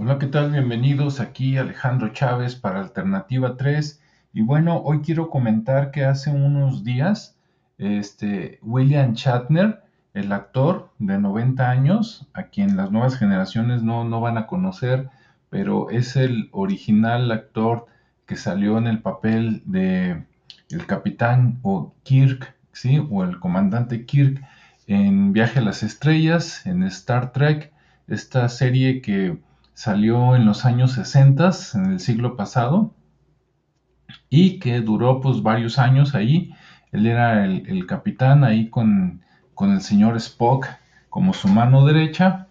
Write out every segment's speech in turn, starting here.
Hola, ¿qué tal? Bienvenidos aquí Alejandro Chávez para Alternativa 3. Y bueno, hoy quiero comentar que hace unos días este, William Shatner, el actor de 90 años, a quien las nuevas generaciones no, no van a conocer, pero es el original actor que salió en el papel de el capitán o Kirk, ¿sí? o el comandante Kirk en Viaje a las Estrellas, en Star Trek, esta serie que salió en los años 60, en el siglo pasado, y que duró pues varios años ahí. Él era el, capitán ahí con, con, el señor Spock como su mano derecha.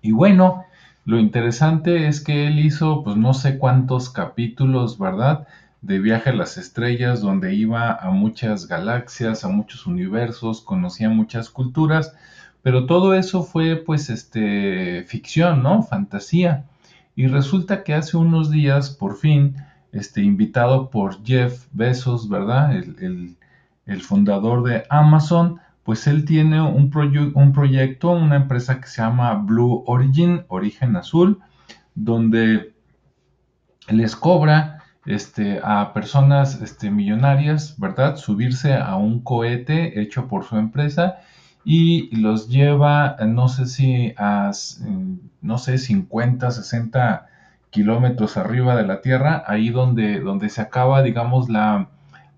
Y bueno, lo interesante es que él hizo pues no sé cuántos capítulos, ¿verdad? De viaje a las estrellas, donde iba a muchas galaxias, a muchos universos, conocía muchas culturas, pero todo eso fue pues este ficción, ¿no? Fantasía. Y resulta que hace unos días, por fin, este, invitado por Jeff Bezos, ¿verdad? El, fundador de Amazon, pues él tiene un, un, proyecto, una empresa que se llama Blue Origin, Origen Azul, donde les cobra este, a personas este, millonarias, ¿verdad? Subirse a un cohete hecho por su empresa y los lleva, no sé si a, no sé, 50, 60 kilómetros arriba de la Tierra, ahí donde, donde se acaba, digamos, la,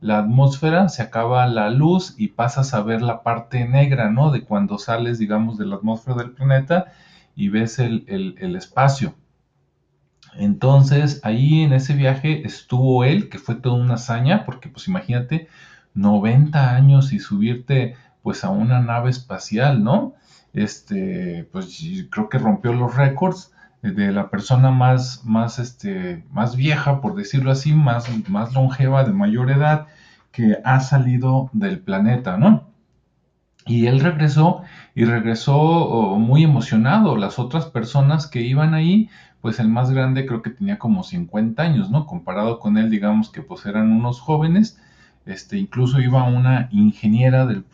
la atmósfera, se acaba la luz y pasas a ver la parte negra, ¿no? De cuando sales, digamos, de la atmósfera del planeta y ves el, el, espacio. Entonces, ahí en ese viaje estuvo él, que fue toda una hazaña, porque pues imagínate, 90 años y subirte pues a una nave espacial, ¿no? Este, pues creo que rompió los récords de la persona más, más, este, más vieja, por decirlo así, más, más longeva, de mayor edad, que ha salido del planeta, ¿no? Y él regresó y regresó muy emocionado. Las otras personas que iban ahí, pues el más grande creo que tenía como 50 años, ¿no? Comparado con él, digamos que pues eran unos jóvenes. Este, incluso iba una ingeniera del,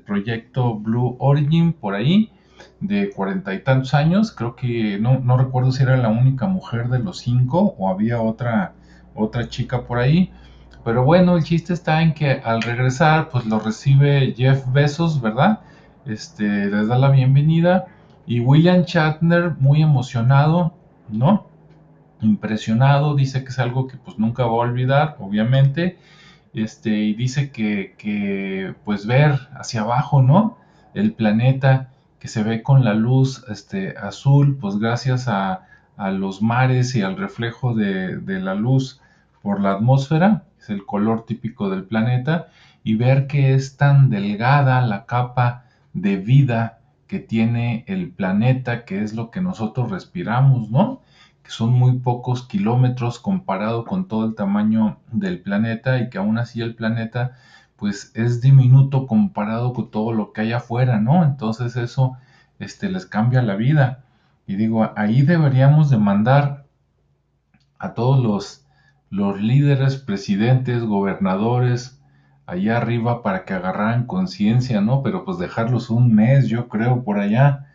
proyecto Blue Origin por ahí de cuarenta y tantos años, creo que no, recuerdo si era la única mujer de los cinco o había otra, otra chica por ahí. Pero bueno, el chiste está en que al regresar, pues lo recibe Jeff Bezos, ¿verdad? Este, les da la bienvenida. Y William Shatner, muy emocionado, ¿no? Impresionado, dice que es algo que pues nunca va a olvidar, obviamente. Este, y dice que, pues ver hacia abajo, ¿no? El planeta que se ve con la luz este, azul, pues gracias a, los mares y al reflejo de, la luz por la atmósfera, es el color típico del planeta, y ver que es tan delgada la capa de vida que tiene el planeta, que es lo que nosotros respiramos, ¿no? Son muy pocos kilómetros comparado con todo el tamaño del planeta y que aún así el planeta pues es diminuto comparado con todo lo que hay afuera, ¿no? Entonces eso este, les cambia la vida. Y digo, ahí deberíamos de mandar a todos los, los líderes, presidentes, gobernadores, allá arriba para que agarraran conciencia, ¿no? Pero pues dejarlos un mes, yo creo, por allá,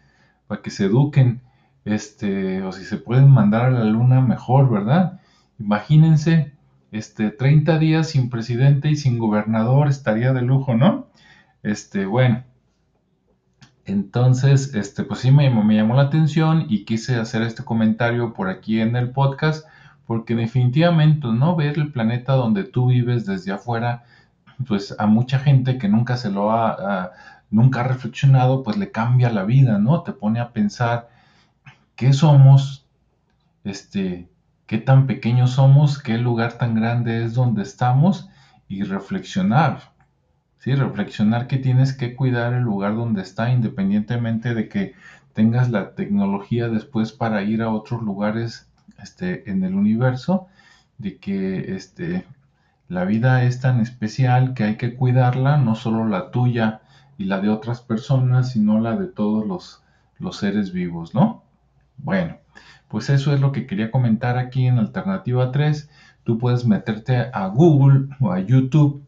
para que se eduquen, este, o si se pueden mandar a la luna, mejor, ¿verdad? Imagínense este, 30 días sin presidente y sin gobernador estaría de lujo, ¿no? Este, bueno, entonces, este, pues sí me, me, llamó la atención y quise hacer este comentario por aquí en el podcast, porque definitivamente, ¿no? Ver el planeta donde tú vives desde afuera, pues a mucha gente que nunca se lo ha, nunca ha reflexionado, pues le cambia la vida, ¿no? Te pone a pensar qué somos, este, qué tan pequeños somos, qué lugar tan grande es donde estamos y reflexionar. ¿sí? Reflexionar que tienes que cuidar el lugar donde está independientemente de que tengas la tecnología después para ir a otros lugares este, en el universo, de que este, la vida es tan especial que hay que cuidarla, no solo la tuya y la de otras personas, sino la de todos los, los seres vivos, ¿no? Bueno, pues eso es lo que quería comentar aquí en Alternativa 3. Tú puedes meterte a Google o a YouTube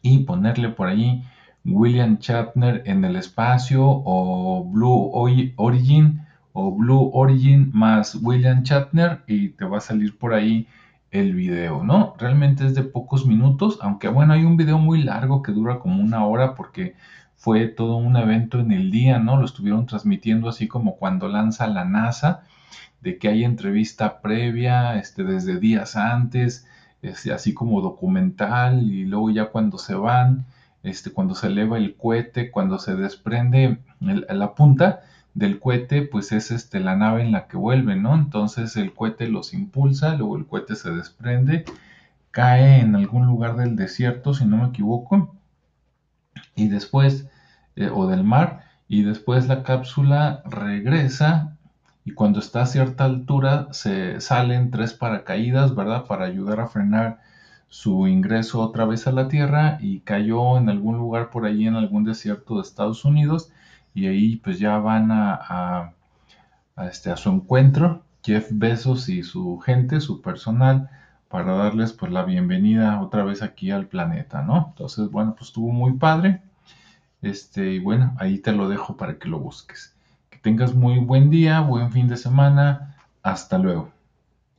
y ponerle por ahí William Shatner en el espacio o Blue Origin, o Blue Origin más William Shatner y te va a salir por ahí el video, ¿no? Realmente es de pocos minutos, aunque bueno, hay un video muy largo que dura como una hora porque fue todo un evento en el día, ¿no? Lo estuvieron transmitiendo así como cuando lanza la NASA, de que hay entrevista previa, este, desde días antes, este, así como documental, y luego ya cuando se van, este, cuando se eleva el cohete, cuando se desprende la punta, del cohete, pues es este, la nave en la que vuelven, ¿no? Entonces el cohete los impulsa, luego el cohete se desprende, cae en algún lugar del desierto, si no me equivoco, y después, eh, o del mar, y después la cápsula regresa y cuando está a cierta altura se salen tres paracaídas, ¿verdad? Para ayudar a frenar su ingreso otra vez a la Tierra y cayó en algún lugar por allí en algún desierto de Estados Unidos y ahí pues ya van a, este, a su encuentro Jeff Bezos y su gente, su personal, para darles pues la bienvenida otra vez aquí al planeta, ¿no? Entonces, bueno, pues estuvo muy padre. Este, y bueno, ahí te lo dejo para que lo busques. Que tengas muy buen día, buen fin de semana. Hasta luego.